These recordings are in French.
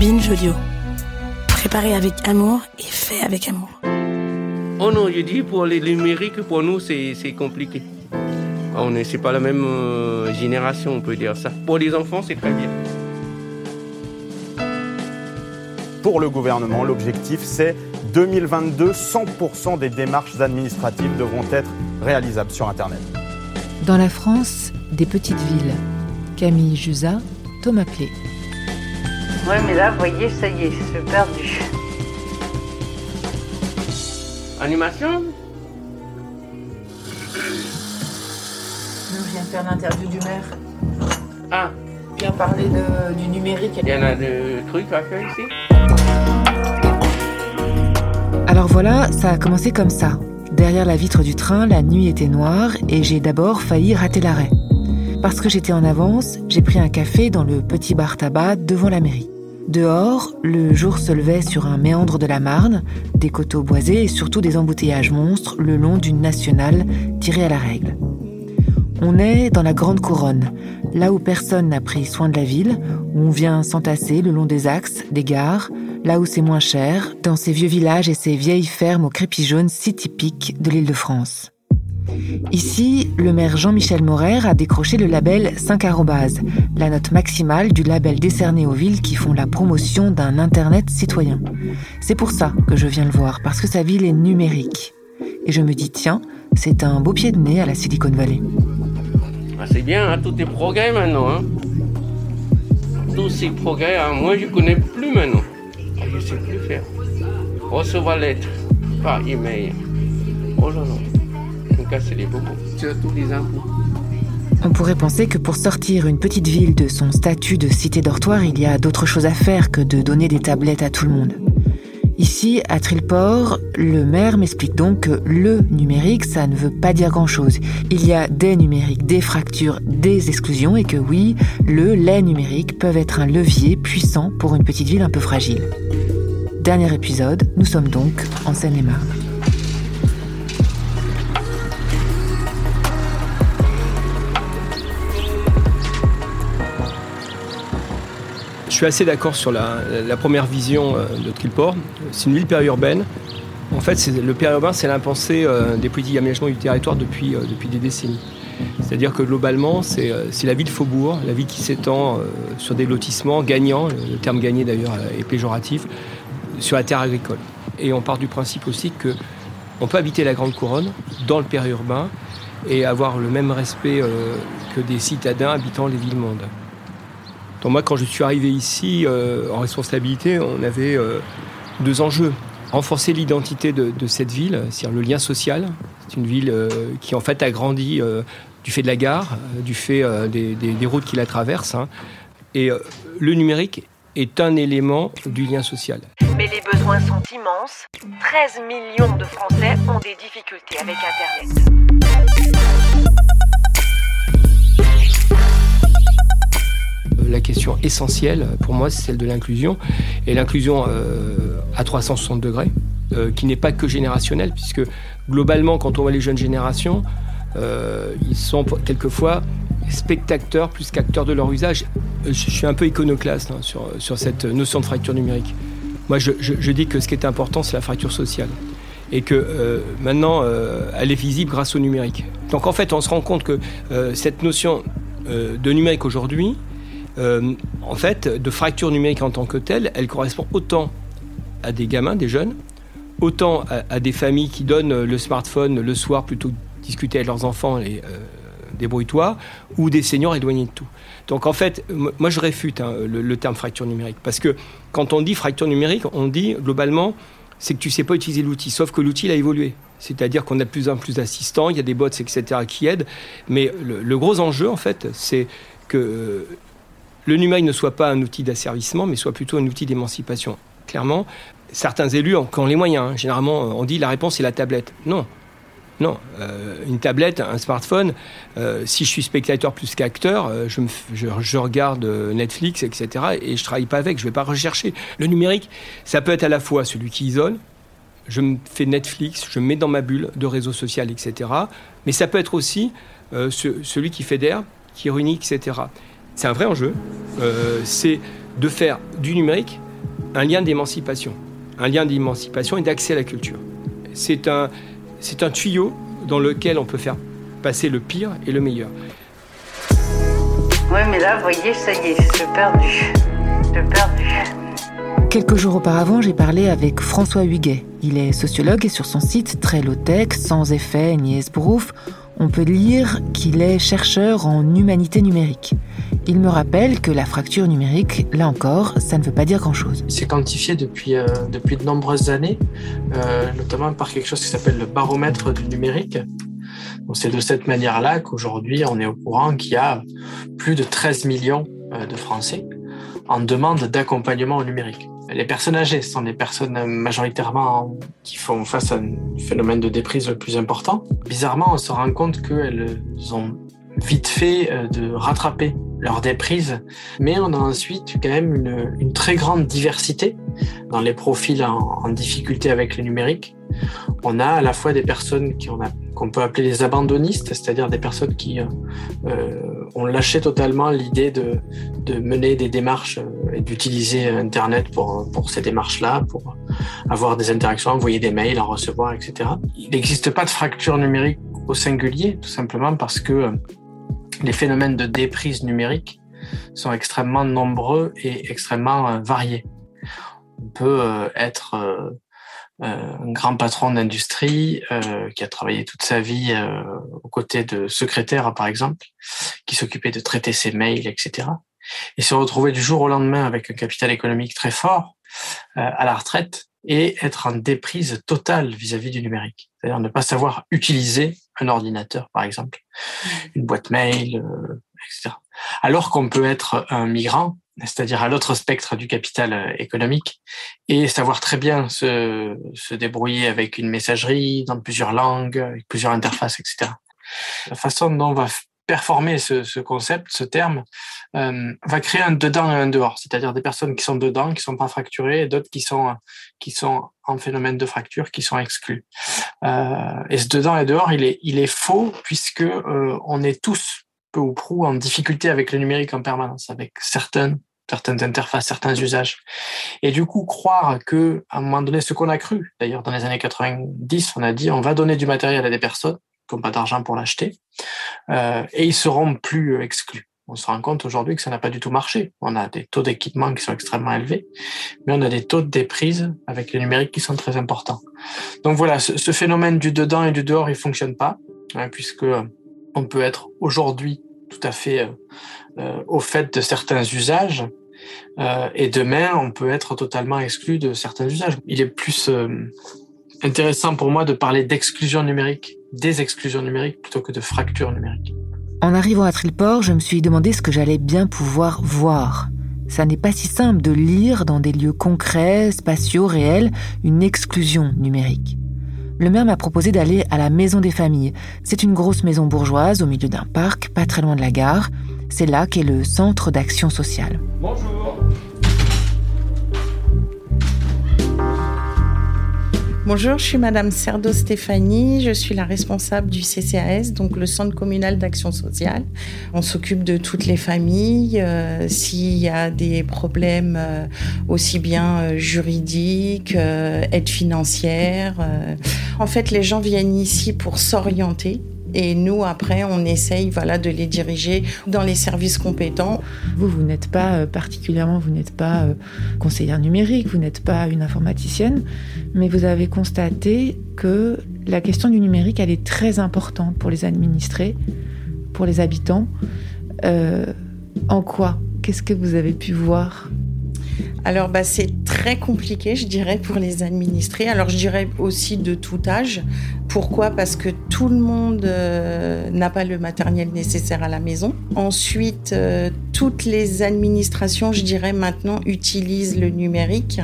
Binge Audio. Préparé avec amour et fait avec amour. Oh non, je dis pour les numériques, pour nous, c'est compliqué. Ah, on n'est c'est pas la même euh, génération, on peut dire ça. Pour les enfants, c'est très bien. Pour le gouvernement, l'objectif, c'est 2022, 100% des démarches administratives devront être réalisables sur Internet. Dans la France, des petites villes. Camille Jusa, Thomas Plé. Ouais, mais là, vous voyez, ça y est, je suis perdu. Animation Je viens de faire l'interview du maire. Ah, Je viens parler de- du numérique. il y en a des trucs à faire ici Alors voilà, ça a commencé comme ça. Derrière la vitre du train, la nuit était noire et j'ai d'abord failli rater l'arrêt. Parce que j'étais en avance, j'ai pris un café dans le petit bar tabac devant la mairie. Dehors, le jour se levait sur un méandre de la Marne, des coteaux boisés et surtout des embouteillages monstres le long d'une nationale tirée à la règle. On est dans la Grande Couronne, là où personne n'a pris soin de la ville, où on vient s'entasser le long des axes, des gares, là où c'est moins cher, dans ces vieux villages et ces vieilles fermes au crépi jaune si typiques de l'île de France. Ici, le maire Jean-Michel Morer a décroché le label 5 arrobase, la note maximale du label décerné aux villes qui font la promotion d'un Internet citoyen. C'est pour ça que je viens le voir, parce que sa ville est numérique. Et je me dis, tiens, c'est un beau pied de nez à la Silicon Valley. Ah, C'est bien, hein, tout est progrès maintenant. Hein. Tous ces progrès, hein, moi je connais plus maintenant. Je sais plus faire. Recevoir lettre par email. Oh là là. Me casser les bobos. Surtout les impôts. On pourrait penser que pour sortir une petite ville de son statut de cité dortoir, il y a d'autres choses à faire que de donner des tablettes à tout le monde. Ici, à Trilport, le maire m'explique donc que le numérique, ça ne veut pas dire grand-chose. Il y a des numériques, des fractures, des exclusions et que oui, le, les numériques peuvent être un levier puissant pour une petite ville un peu fragile. Dernier épisode, nous sommes donc en Seine-et-Marne. Suis assez d'accord sur la, première vision euh, de Trilport. C'est une ville périurbaine. En fait, le périurbain, c'est l'impensé euh, des politiques d'aménagement du territoire depuis, euh, depuis des décennies. C'est-à-dire que globalement, c'est la ville faubourg, la ville qui s'étend sur des lotissements gagnants, le terme gagné d'ailleurs est péjoratif, sur la terre agricole. Et on part du principe aussi que on peut habiter la Grande Couronne dans le périurbain et avoir le même respect que des citadins habitant les villes-mondes. Donc moi, quand je suis arrivé ici euh, en responsabilité, on avait euh, deux enjeux. Renforcer l'identité de, cette ville, c'est-à-dire le lien social. C'est une ville euh, qui en fait a grandi du fait de la gare, du fait des, routes qui la traversent. hein. Et le numérique est un élément du lien social. Mais les besoins sont immenses. 13 millions de Français ont des difficultés avec Internet. La question essentielle pour moi, c'est celle de l'inclusion. Et l'inclusion euh, à 360 degrés, euh, qui n'est pas que générationnelle, puisque globalement, quand on voit les jeunes générations, euh, ils sont quelquefois spectateurs plus qu'acteurs de leur usage. Je suis un peu iconoclaste hein, sur, cette notion de fracture numérique. Moi, je, dis que ce qui est important, c'est la fracture sociale. Et que maintenant, elle est visible grâce au numérique. Donc en fait, on se rend compte que cette notion de numérique aujourd'hui, euh, en fait, de fracture numérique en tant que telle, elle correspond autant à des gamins, des jeunes, autant à, des familles qui donnent le smartphone le soir plutôt que discuter avec leurs enfants et euh, débrouille-toi, ou des seniors éloignés de tout. Donc en fait, moi je réfute hein, le, terme fracture numérique, parce que quand on dit fracture numérique, on dit globalement, c'est que tu sais pas utiliser l'outil, sauf que l'outil il a évolué. C'est-à-dire qu'on a de plus en plus d'assistants, il y a des bots, etc., qui aident, mais le, le gros enjeu, en fait, c'est que euh, le numérique ne soit pas un outil d'asservissement, mais soit plutôt un outil d'émancipation. Clairement, certains élus ont, qui ont les moyens. hein. Généralement, on dit la réponse c'est la tablette. Non. Non, Euh, une tablette, un smartphone, euh, si je suis spectateur plus qu'acteur, euh, je, regarde euh, Netflix, etc. et je travaille pas avec, je vais pas rechercher. Le numérique, ça peut être à la fois celui qui isole, je me fais Netflix, je me mets dans ma bulle de réseau social, etc. Mais ça peut être aussi euh, ce- celui qui fédère, qui réunit, etc. C'est un vrai enjeu. Euh, c'est de faire du numérique un lien d'émancipation, un lien d'émancipation et d'accès à la culture. C'est un, c'est un tuyau dans lequel on peut faire passer le pire et le meilleur. Oui, mais là, vous voyez, ça y est, je perdu. Je perdu. Quelques jours auparavant, j'ai parlé avec François Huguet. Il est sociologue et sur son site très low-tech, sans effet ni esbrouf, on peut lire qu'il est chercheur en humanité numérique. Il me rappelle que la fracture numérique, là encore, ça ne veut pas dire grand-chose. C'est quantifié depuis, euh, depuis de nombreuses années, euh, notamment par quelque chose qui s'appelle le baromètre du numérique. C'est de cette manière-là qu'aujourd'hui, on est au courant qu'il y a plus de 13 millions euh, de Français en demande d'accompagnement au numérique les personnes âgées sont des personnes majoritairement qui font face à un phénomène de déprise le plus important. Bizarrement, on se rend compte qu'elles ont vite fait euh, de rattraper leur déprise, mais on a ensuite quand même une, une très grande diversité dans les profils en, en, difficulté avec le numérique. On a à la fois des personnes qu'on peut appeler les abandonnistes, c'est-à-dire des personnes qui euh, euh ont lâché totalement l'idée de, de, mener des démarches euh, et d'utiliser Internet pour, pour ces démarches-là, pour avoir des interactions, envoyer des mails, en recevoir, etc. Il n'existe pas de fracture numérique au singulier, tout simplement parce que euh, les phénomènes de déprise numérique sont extrêmement nombreux et extrêmement variés. On peut être euh, un grand patron d'industrie euh, qui a travaillé toute sa vie euh, aux côtés de secrétaires, par exemple, qui s'occupait de traiter ses mails, etc. Et se retrouver du jour au lendemain avec un capital économique très fort à la retraite et être en déprise totale vis-à-vis du numérique. C'est-à-dire ne pas savoir utiliser un ordinateur, par exemple, une boîte mail, etc. Alors qu'on peut être un migrant c'est-à-dire à, l'autre spectre du capital euh, économique, et savoir très bien se, se, débrouiller avec une messagerie dans plusieurs langues, avec plusieurs interfaces, etc. La façon dont on va performer ce, ce concept, ce terme, euh, va créer un dedans et un dehors, c'est-à-dire des personnes qui sont dedans, qui sont pas fracturées, et d'autres qui sont qui sont en phénomène de fracture, qui sont exclus. Euh, et ce dedans et dehors, il est il est faux puisque euh, on est tous peu ou prou en difficulté avec le numérique en permanence, avec certaines certaines interfaces, certains usages. Et du coup, croire que, à un moment donné, ce qu'on a cru, d'ailleurs, dans les années 90, on a dit, on va donner du matériel à des personnes qui n'ont pas d'argent pour l'acheter, euh, et ils seront plus euh, exclus. On se rend compte aujourd'hui que ça n'a pas du tout marché. On a des taux d'équipement qui sont extrêmement élevés, mais on a des taux de déprise avec le numérique qui sont très importants. Donc voilà, ce, phénomène du dedans et du dehors, il fonctionne pas, hein, puisque euh, on peut être aujourd'hui tout à fait au fait de certains usages, et demain, on peut être totalement exclu de certains usages. Il est plus intéressant pour moi de parler d'exclusion numérique, des exclusions numériques, plutôt que de fracture numérique. En arrivant à Trilport, je me suis demandé ce que j'allais bien pouvoir voir. Ça n'est pas si simple de lire dans des lieux concrets, spatiaux, réels, une exclusion numérique. Le maire m'a proposé d'aller à la Maison des Familles. C'est une grosse maison bourgeoise au milieu d'un parc, pas très loin de la gare. C'est là qu'est le centre d'action sociale. Bonjour. Bonjour, je suis Madame Cerdo Stéphanie, je suis la responsable du CCAS, donc le Centre communal d'action sociale. On s'occupe de toutes les familles, euh, s'il y a des problèmes euh, aussi bien euh, juridiques, aide financière. En fait, les gens viennent ici pour s'orienter et nous, après, on essaye voilà, de les diriger dans les services compétents. Vous, vous n'êtes pas euh, particulièrement, vous n'êtes pas euh, conseillère numérique, vous n'êtes pas une informaticienne, mais vous avez constaté que la question du numérique, elle est très importante pour les administrés, pour les habitants. Euh, en quoi? Qu'est-ce que vous avez pu voir? Alors, bah, c'est très compliqué, je dirais, pour les administrés. Alors, je dirais aussi de tout âge. Pourquoi? Parce que tout le monde euh, n'a pas le matériel nécessaire à la maison. Ensuite, euh, toutes les administrations, je dirais, maintenant utilisent le numérique.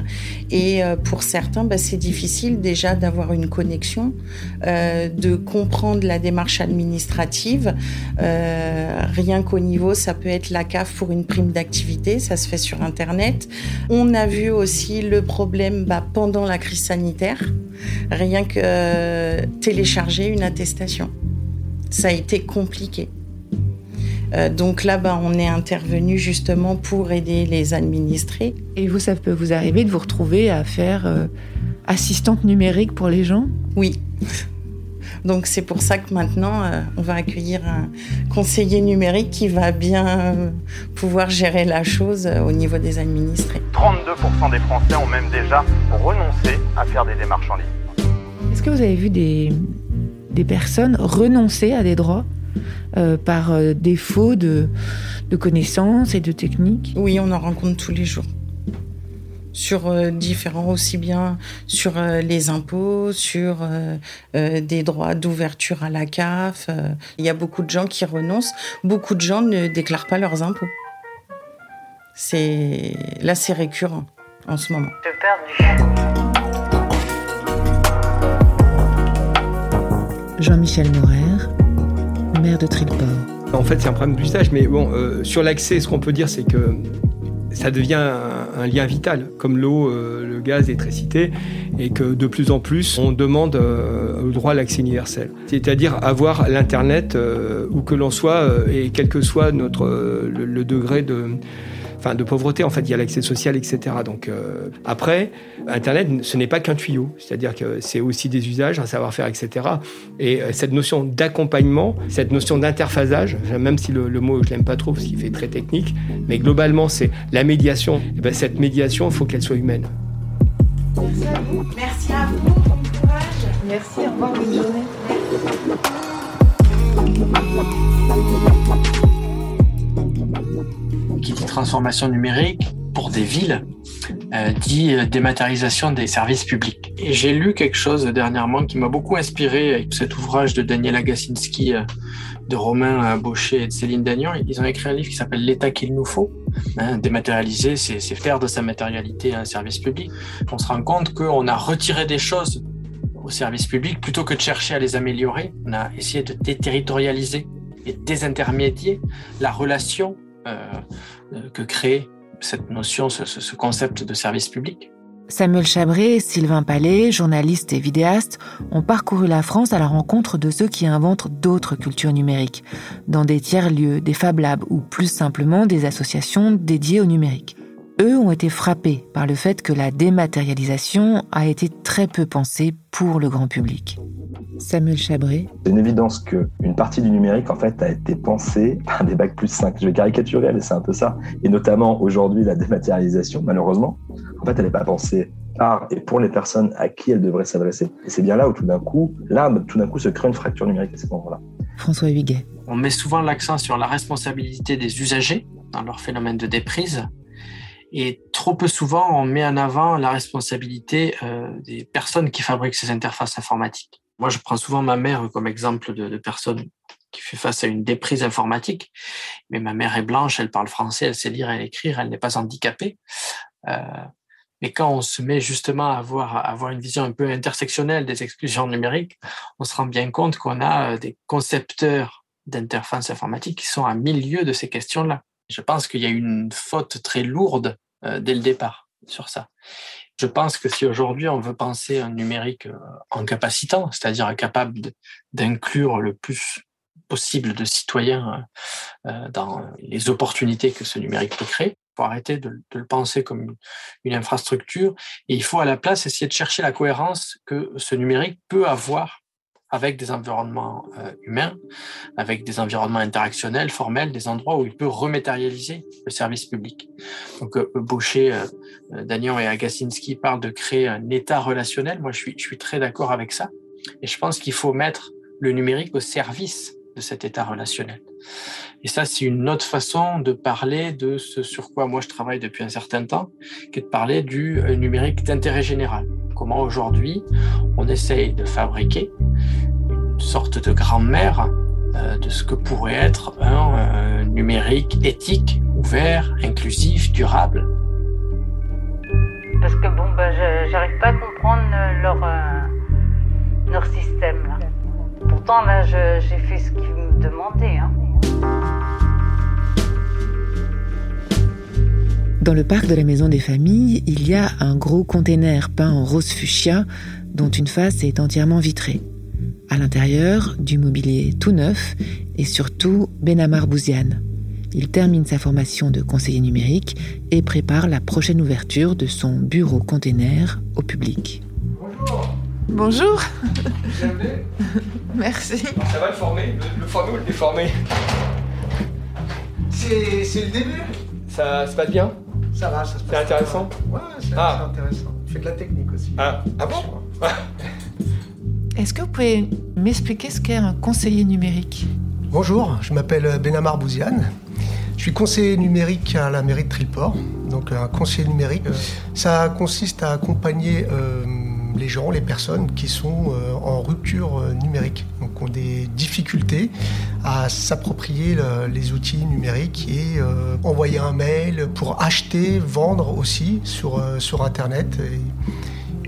Et euh, pour certains, bah, c'est difficile déjà d'avoir une connexion, de comprendre la démarche administrative. Rien qu'au niveau, ça peut être la CAF pour une prime d'activité, ça se fait sur Internet. On a vu aussi le problème bah, pendant la crise sanitaire, rien que euh, télécharger une attestation. Ça a été compliqué. Euh, donc là, bas on est intervenu justement pour aider les administrés. Et vous, ça peut vous arriver de vous retrouver à faire euh, assistante numérique pour les gens? Oui. Donc c'est pour ça que maintenant, euh, on va accueillir un conseiller numérique qui va bien pouvoir gérer la chose au niveau des administrés. 32% des Français ont même déjà renoncé à faire des démarches en ligne. Est-ce que vous avez vu des, des personnes renoncer à des droits euh, par euh, défaut de, de, connaissances et de techniques? Oui, on en rencontre tous les jours. Sur euh, différents, aussi bien sur les impôts, sur des droits d'ouverture à la CAF. Il y a beaucoup de gens qui renoncent. Beaucoup de gens ne déclarent pas leurs impôts. C'est là, c'est récurrent en ce moment. Jean-Michel Morer, maire de Trilport. En fait, c'est un problème d'usage, mais bon, euh, sur l'accès, ce qu'on peut dire, c'est que ça devient un, lien vital, comme l'eau, euh, le gaz, l'électricité, et que de plus en plus, on demande euh, le droit à l'accès universel. C'est-à-dire avoir l'Internet où que l'on soit, et quel que soit notre, le degré de de pauvreté. En fait, il y a l'accès social, etc. Donc euh, après, Internet, ce n'est pas qu'un tuyau, c'est-à-dire que c'est aussi des usages, un savoir-faire, etc. Et euh, cette notion d'accompagnement, cette notion d'interphasage, même si le, mot je l'aime pas trop parce qu'il fait très technique, mais globalement c'est la médiation. Et ben, cette médiation, il faut qu'elle soit humaine. Merci à vous. Merci à courage. Merci. Au revoir. Bonne journée qui dit transformation numérique pour des villes euh, dit euh, dématérialisation des services publics. Et j'ai lu quelque chose dernièrement qui m'a beaucoup inspiré avec cet ouvrage de Daniel Agacinski, euh, de Romain Baucher et de Céline Dagnon. Ils ont écrit un livre qui s'appelle L'État qu'il nous faut. Hein, dématérialiser, c'est faire de sa matérialité un service public. On se rend compte qu'on a retiré des choses au service public plutôt que de chercher à les améliorer. On a essayé de déterritorialiser et désintermédier la relation euh, que crée cette notion, ce, concept de service public. Samuel Chabré et Sylvain Palais, journalistes et vidéastes, ont parcouru la France à la rencontre de ceux qui inventent d'autres cultures numériques, dans des tiers-lieux, des Fab Labs ou plus simplement des associations dédiées au numérique. Eux ont été frappés par le fait que la dématérialisation a été très peu pensée pour le grand public. Samuel Chabré. C'est une évidence qu'une partie du numérique, en fait, a été pensée par des bacs plus 5. Je vais caricaturer, mais c'est un peu ça. Et notamment, aujourd'hui, la dématérialisation, malheureusement, en fait, elle n'est pas pensée par et pour les personnes à qui elle devrait s'adresser. Et c'est bien là où, tout d'un coup, là, tout d'un coup, se crée une fracture numérique à ce moment-là. François Huguet. On met souvent l'accent sur la responsabilité des usagers dans leur phénomène de déprise. Et trop peu souvent, on met en avant la responsabilité euh, des personnes qui fabriquent ces interfaces informatiques. Moi, je prends souvent ma mère comme exemple de, personne qui fait face à une déprise informatique. Mais ma mère est blanche, elle parle français, elle sait lire et écrire, elle n'est pas handicapée. Euh, mais quand on se met justement à avoir, à avoir une vision un peu intersectionnelle des exclusions numériques, on se rend bien compte qu'on a euh, des concepteurs d'interfaces informatiques qui sont à milieu de ces questions-là. Je pense qu'il y a une faute très lourde euh, dès le départ sur ça. Je pense que si aujourd'hui on veut penser un numérique euh, en capacitant, c'est-à-dire capable d'inclure le plus possible de citoyens euh, dans les opportunités que ce numérique peut créer, il faut arrêter de, le penser comme une infrastructure et il faut à la place essayer de chercher la cohérence que ce numérique peut avoir avec des environnements euh, humains, avec des environnements interactionnels, formels, des endroits où il peut rematérialiser le service public. Donc, euh, Baucher, euh, Daniel et Agacinski parlent de créer un état relationnel. Moi, je suis, je suis très d'accord avec ça. Et je pense qu'il faut mettre le numérique au service de cet état relationnel. Et ça, c'est une autre façon de parler de ce sur quoi moi je travaille depuis un certain temps, qui est de parler du numérique d'intérêt général. Comment aujourd'hui on essaye de fabriquer une sorte de grand-mère euh, de ce que pourrait être un euh, numérique éthique, ouvert, inclusif, durable. Parce que bon, ben, j'arrive pas à comprendre leur, euh, leur système là. Pourtant là, j'ai fait ce qu'ils me demandaient. Hein. Dans le parc de la Maison des Familles, il y a un gros container peint en rose fuchsia dont une face est entièrement vitrée. À l'intérieur, du mobilier tout neuf et surtout Benamar Bouziane. Il termine sa formation de conseiller numérique et prépare la prochaine ouverture de son bureau container au public. Bonjour. Bonjour. Bienvenue. Merci. Ça va le former Le, le former ou le déformer? C'est le début. Ça se passe bien? Ça va, ça se passe. C'est intéressant Ouais, c'est Ah. intéressant. Tu fais de la technique aussi. Ah, ah bon Est-ce que vous pouvez m'expliquer ce qu'est un conseiller numérique? Bonjour, je m'appelle Benamar Bouziane. Je suis conseiller numérique à la mairie de Triport. Donc un conseiller numérique, euh, ça consiste à accompagner euh, les gens, les personnes qui sont euh, en rupture euh, numérique, donc ont des difficultés à s'approprier le- les outils numériques et euh, envoyer un mail pour acheter, vendre aussi sur, euh, sur Internet.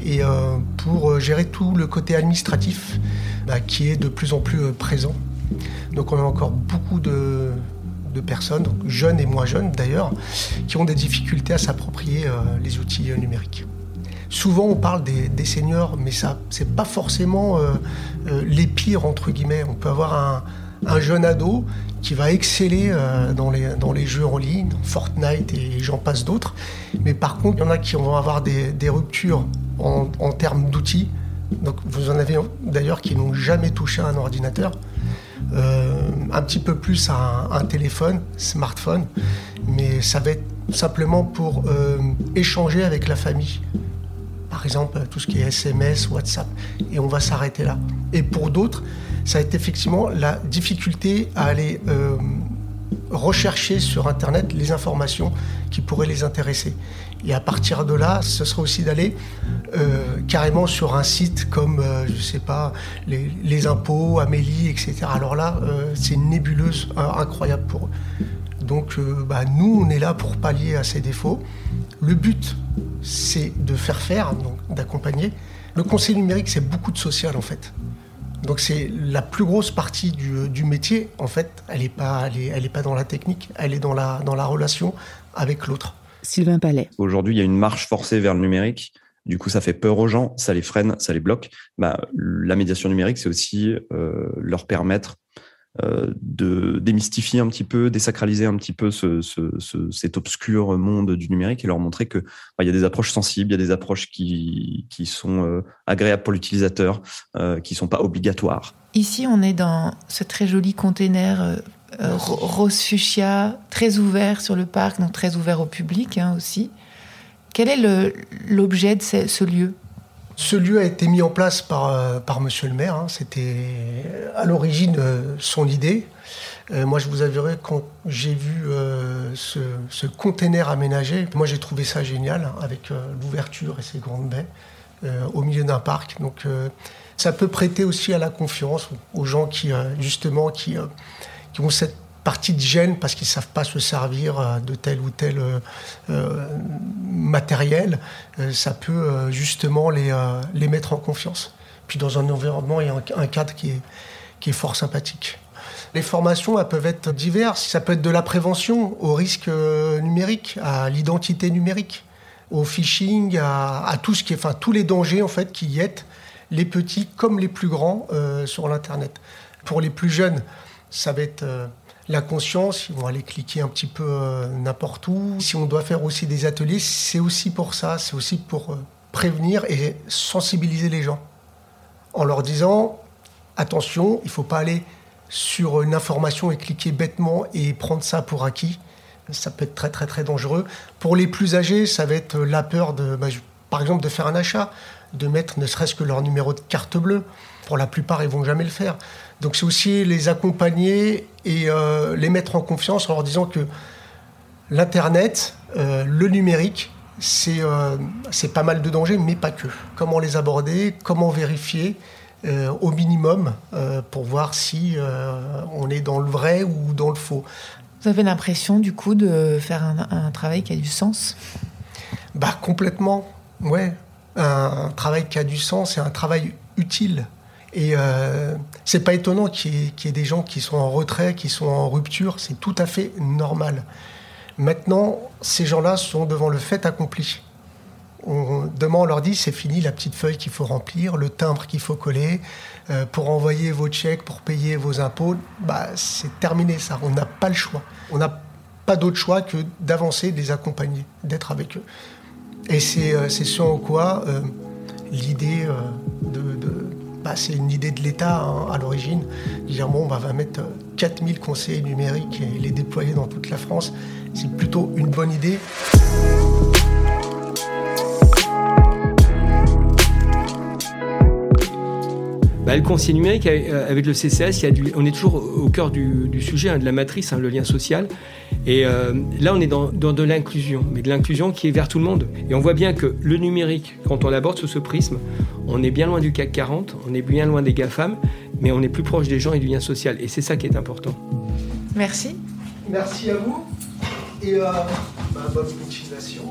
Et, euh, pour gérer tout le côté administratif bah, qui est de plus en plus présent. Donc on a encore beaucoup de, de personnes, jeunes et moins jeunes d'ailleurs, qui ont des difficultés à s'approprier les outils numériques. Souvent on parle des, seniors, mais ça c'est pas forcément euh, euh, les pires entre guillemets. On peut avoir un, un jeune ado qui va exceller euh, dans, les, jeux en ligne, Fortnite et j'en passe d'autres. Mais par contre, il y en a qui vont avoir des, ruptures en, termes d'outils. Donc vous en avez d'ailleurs qui n'ont jamais touché un ordinateur. Un petit peu plus à un, téléphone, smartphone, mais ça va être simplement pour échanger avec la famille. Par exemple, tout ce qui est SMS, WhatsApp, et on va s'arrêter là. Et pour d'autres, ça va être effectivement la difficulté à aller euh, rechercher sur Internet les informations qui pourraient les intéresser. Et à partir de là, ce sera aussi d'aller euh, carrément sur un site comme, euh, je sais pas, les, impôts, Amélie, etc. Alors là, euh, c'est une nébuleuse euh, incroyable pour eux. Donc, euh, bah, nous, on est là pour pallier à ces défauts. Le but, c'est de faire faire, donc d'accompagner. Le conseil numérique, c'est beaucoup de social, en fait. Donc c'est la plus grosse partie du, du métier, en fait, elle n'est pas, elle est, elle est pas dans la technique, elle est dans la, dans la relation avec l'autre. Sylvain Palais. Aujourd'hui, il y a une marche forcée vers le numérique. Du coup, ça fait peur aux gens, ça les freine, ça les bloque. Bah, la médiation numérique, c'est aussi euh, leur permettre euh, de démystifier un petit peu, désacraliser un petit peu ce, ce, ce, cet obscur monde du numérique et leur montrer que bah, il y a des approches sensibles, il y a des approches qui, qui sont euh, agréables pour l'utilisateur, euh, qui sont pas obligatoires. Ici, on est dans ce très joli container euh, euh, ro- rose fuchsia, très ouvert sur le parc, donc très ouvert au public hein, aussi. Quel est l'objet de ce, ce lieu? Ce lieu a été mis en place par, euh, par Monsieur le maire. hein. C'était à l'origine euh, son idée. Euh, moi, je vous avouerai, quand j'ai vu euh, ce, container aménagé, moi j'ai trouvé ça génial, hein, avec euh, l'ouverture et ses grandes baies euh, au milieu d'un parc. Donc, euh, ça peut prêter aussi à la confiance aux gens qui, euh, justement, euh, qui ont cette partie de gêne parce qu'ils ne savent pas se servir euh, de tel ou tel euh, euh, matériel. Ça peut justement les, les mettre en confiance. Puis dans un environnement et un, cadre qui est, qui est fort sympathique. Les formations elles peuvent être diverses. Ça peut être de la prévention au risque numérique, à l'identité numérique, au phishing, à, à tout ce qui est, enfin tous les dangers en fait qui guettent les petits comme les plus grands euh, sur l'internet. Pour les plus jeunes, ça va être euh, la conscience. Ils vont aller cliquer un petit peu euh, n'importe où. Si on doit faire aussi des ateliers, c'est aussi pour ça. C'est aussi pour euh, prévenir et sensibiliser les gens en leur disant attention, il ne faut pas aller sur une information et cliquer bêtement et prendre ça pour acquis. Ça peut être très très très dangereux. Pour les plus âgés, ça va être la peur de, bah, par exemple, de faire un achat, de mettre ne serait-ce que leur numéro de carte bleue. Pour la plupart, ils vont jamais le faire. Donc c'est aussi les accompagner et euh, les mettre en confiance en leur disant que l'internet, euh, le numérique, c'est euh, c'est pas mal de dangers, mais pas que. Comment les aborder, comment vérifier au minimum pour voir si on est dans le vrai ou dans le faux. Vous avez l'impression, du coup, de faire un, un travail qui a du sens? Bah complètement, ouais. Un, un travail qui a du sens et un travail utile. Et euh, c'est pas étonnant qu'il y, ait- des gens qui sont en retrait, qui sont en rupture, c'est tout à fait normal. Maintenant, ces gens-là sont devant le fait accompli. On, demain, on leur dit c'est fini la petite feuille qu'il faut remplir, le timbre qu'il faut coller euh, pour envoyer vos chèques, pour payer vos impôts. Bah, c'est terminé ça. On n'a pas le choix. On n'a pas d'autre choix que d'avancer, de les accompagner, d'être avec eux. Et c'est euh, ce en quoi euh, l'idée de, bah, c'est une idée de l'État hein, à l'origine, dire bon, bah, on va mettre 4000 conseillers numériques et les déployer dans toute la France. C'est plutôt une bonne idée. Bah, le conseil numérique, euh, avec le CCS, on est toujours au cœur du, sujet, hein, de la matrice, hein, le lien social. Et euh, là, on est dans, de l'inclusion, mais de l'inclusion qui est vers tout le monde. Et on voit bien que le numérique, quand on l'aborde sous ce prisme, on est bien loin du CAC 40, on est bien loin des GAFAM, mais on est plus proche des gens et du lien social. Et c'est ça qui est important. Merci. Merci à vous. Et euh, bah, bonne continuation.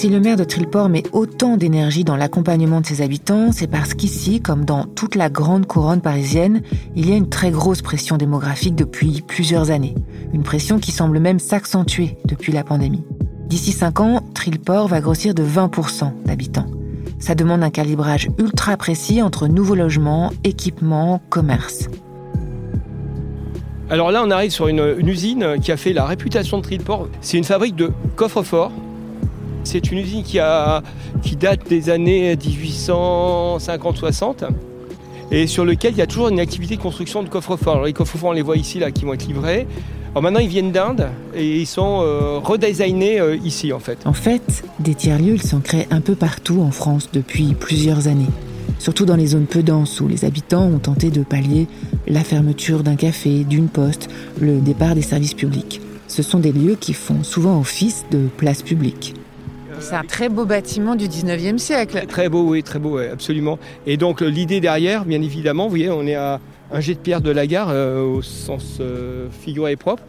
Si le maire de Trilport met autant d'énergie dans l'accompagnement de ses habitants, c'est parce qu'ici, comme dans toute la grande couronne parisienne, il y a une très grosse pression démographique depuis plusieurs années. Une pression qui semble même s'accentuer depuis la pandémie. D'ici 5 ans, Trilport va grossir de 20% d'habitants. Ça demande un calibrage ultra précis entre nouveaux logements, équipements, commerce. Alors là, on arrive sur une, une, usine qui a fait la réputation de Trilport. C'est une fabrique de coffres-forts c'est une usine qui, date des années 1850-60 et sur lequel il y a toujours une activité de construction de coffres-forts. Les coffres-forts, on les voit ici, là, qui vont être livrés. Maintenant, ils viennent d'Inde et ils sont euh, redesignés euh, ici, en fait. En fait, des tiers-lieux, ils sont un peu partout en France depuis plusieurs années. Surtout dans les zones peu denses où les habitants ont tenté de pallier la fermeture d'un café, d'une poste, le départ des services publics. Ce sont des lieux qui font souvent office de place publique. C'est un très beau bâtiment du 19e siècle. Très beau, oui, très beau, absolument. Et donc l'idée derrière, bien évidemment, vous voyez, on est à un jet de pierre de la gare euh, au sens euh, figuré et propre.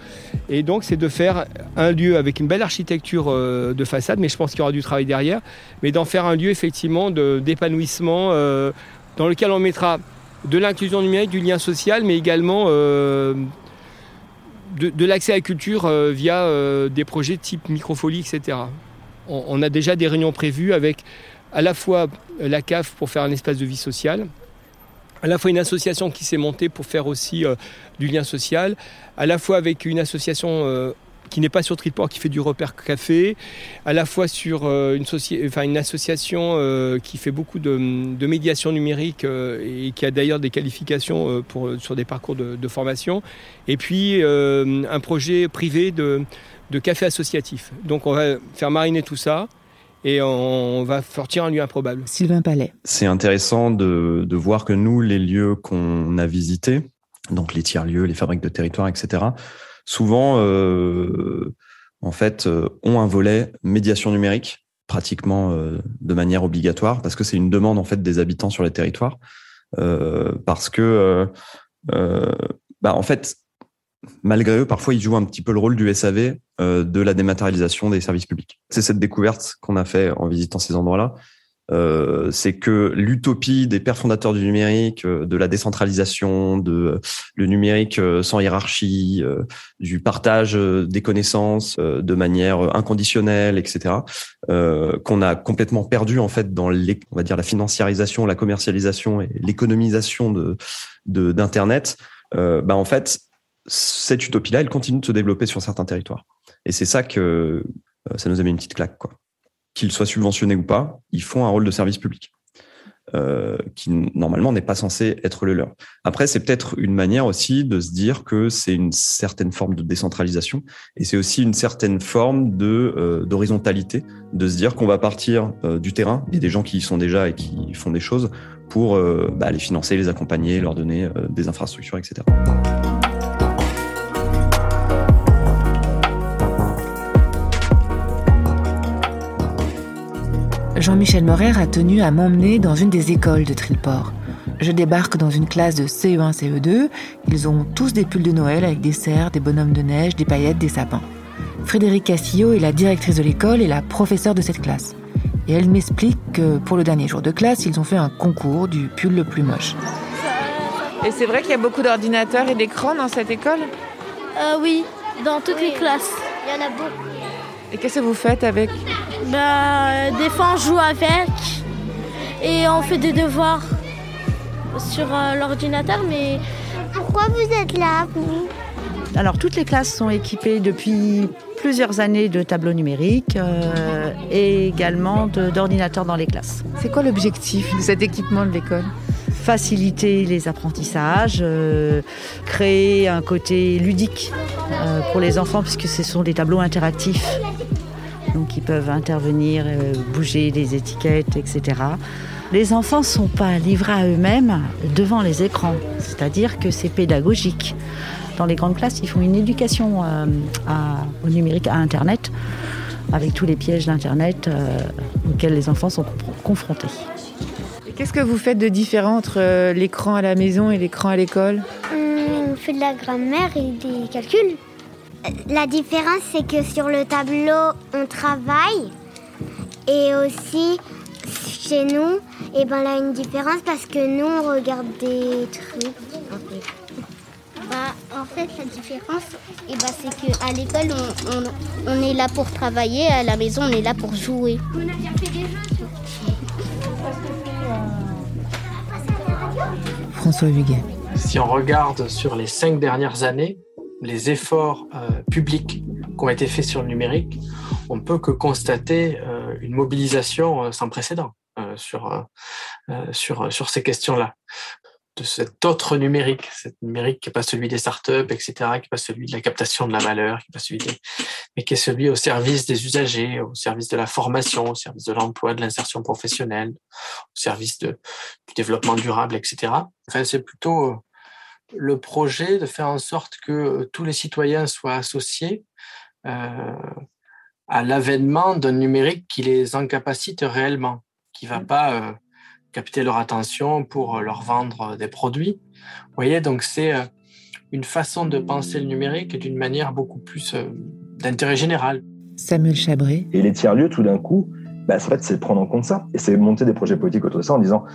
Et donc c'est de faire un lieu avec une belle architecture euh, de façade, mais je pense qu'il y aura du travail derrière, mais d'en faire un lieu effectivement d'épanouissement dans lequel on mettra de l'inclusion numérique, du lien social, mais également de, de l'accès à la culture via des projets type microfolie, etc on, a déjà des réunions prévues avec à la fois la CAF pour faire un espace de vie sociale, à la fois une association qui s'est montée pour faire aussi euh, du lien social, à la fois avec une association euh, qui n'est pas sur Triport, qui fait du repère café, à la fois sur euh, une, association qui fait beaucoup de, médiation numérique et qui a d'ailleurs des qualifications sur des parcours de formation, et puis un projet privé de, de café associatif. Donc on va faire mariner tout ça et on va sortir un lieu improbable. Sylvain Palais. C'est intéressant de, voir que nous, les lieux qu'on a visités, donc les tiers-lieux, les fabriques de territoire, etc., souvent, euh, en fait, euh, ont un volet médiation numérique pratiquement euh, de manière obligatoire parce que c'est une demande en fait des habitants sur les territoires parce que bah, en fait malgré eux, parfois, ils jouent un petit peu le rôle du SAV euh, de la dématérialisation des services publics. C'est cette découverte qu'on a fait en visitant ces endroits-là. Euh, c'est que l'utopie des pères fondateurs du numérique, euh, de la décentralisation, de le numérique sans hiérarchie, du partage des connaissances de manière inconditionnelle, etc., qu'on a complètement perdu en fait dans les, on va dire la financiarisation, la commercialisation et l'économisation de d'internet. bah en fait, cette utopie-là, elle continue de se développer sur certains territoires. Et c'est ça que euh, ça nous a mis une petite claque. Quoi. Qu'ils soient subventionnés ou pas, ils font un rôle de service public. Euh, qui normalement n'est pas censé être le leur. Après, c'est peut-être une manière aussi de se dire que c'est une certaine forme de décentralisation et c'est aussi une certaine forme de euh, d'horizontalité, de se dire qu'on va partir du terrain, a des gens qui y sont déjà et qui font des choses pour bah, les financer, les accompagner, leur donner des infrastructures, etc. Jean-Michel Morer a tenu à m'emmener dans une des écoles de Trilport. Je débarque dans une classe de CE1, CE2. Ils ont tous des pulls de Noël avec des cerfs, des bonhommes de neige, des paillettes, des sapins. Frédéric Cassillo est la directrice de l'école et la professeure de cette classe. Et elle m'explique que pour le dernier jour de classe, ils ont fait un concours du pull le plus moche. Et c'est vrai qu'il y a beaucoup d'ordinateurs et d'écrans dans cette école? Euh, Oui, dans toutes les classes. Il y en a beaucoup. Et qu'est-ce que vous faites avec? Bah, des fois on joue avec et on fait des devoirs sur euh, l'ordinateur, mais Pourquoi vous êtes là, vous? Alors toutes les classes sont équipées depuis plusieurs années de tableaux numériques euh, et également d'ordinateurs dans les classes. C'est quoi l'objectif de cet équipement de l'école? Faciliter les apprentissages, euh, créer un côté ludique euh, pour les enfants puisque ce sont des tableaux interactifs. Donc ils peuvent intervenir, euh, bouger des étiquettes, etc. Les enfants ne sont pas livrés à eux-mêmes devant les écrans, c'est-à-dire que c'est pédagogique. Dans les grandes classes, ils font une éducation euh, à- au numérique, à Internet, avec tous les pièges d'Internet euh, auxquels les enfants sont confrontés. Qu'est-ce que vous faites de différent entre euh, l'écran à la maison et l'écran à l'école? Hum, On fait de la grammaire et des calculs. La différence, c'est que sur le tableau, on travaille. Et aussi, chez nous, et ben là, une différence parce que nous, on regarde des trucs. Bah, en fait, la différence, eh bah, c'est qu'à l'école, on, on- on est là pour travailler, à la maison, on est là pour jouer. François Huguet. Si on regarde sur les cinq dernières années, les efforts euh, publics qui ont été faits sur le numérique, on peut que constater euh, une mobilisation euh, sans précédent sur, sur, sur ces questions-là. De cet autre numérique, cet numérique qui n'est pas celui des startups, etc., qui n'est pas celui de la captation de la valeur, qui pas celui des, mais qui est celui au service des usagers, au service de la formation, au service de l'emploi, de l'insertion professionnelle, au service du développement durable, etc. Enfin, c'est plutôt le projet de faire en sorte que euh, tous les citoyens soient associés euh, à l'avènement d'un numérique qui les incapacite réellement, qui va pas euh, capter leur attention pour leur vendre des produits. Vous voyez, donc c'est euh, une façon de penser le numérique d'une manière beaucoup plus euh, d'intérêt général. Samuel Chabré. Et les tiers-lieux, tout d'un coup, bah, en fait, c'est prendre en compte ça. Et c'est monter des projets politiques autour de ça en disant,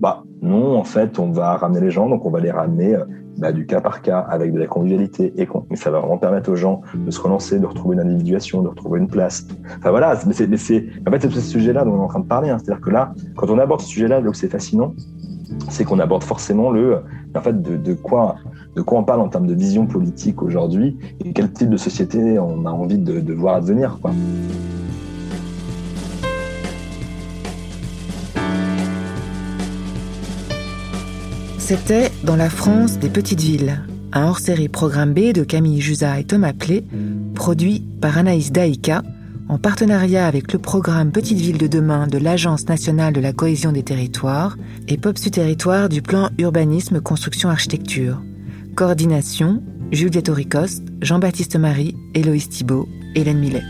bah non, en fait, on va ramener les gens, donc on va les ramener euh, bah, du cas par cas avec de la convivialité. Et ça va vraiment permettre aux gens de se relancer, de retrouver une individuation, de retrouver une place. Enfin voilà, mais c'est, mais en fait, c'est ce sujet-là dont on est en train de parler. hein. C'est-à-dire que là, quand on aborde ce sujet-là, là où c'est fascinant, c'est qu'on aborde forcément le, en fait, de, de quoi, de quoi on parle en termes de vision politique aujourd'hui et quel type de société on a envie de, de voir advenir, quoi. C'était Dans la France des petites villes, un hors-série programme B de Camille Jusa et Thomas Plé, produit par Anaïs Daïka, en partenariat avec le programme Petites villes de demain de l'Agence nationale de la cohésion des territoires et POPSU Territoire du plan urbanisme construction architecture. Coordination Juliette Auricoste, Jean-Baptiste Marie, Héloïse Thibault, Hélène Millet.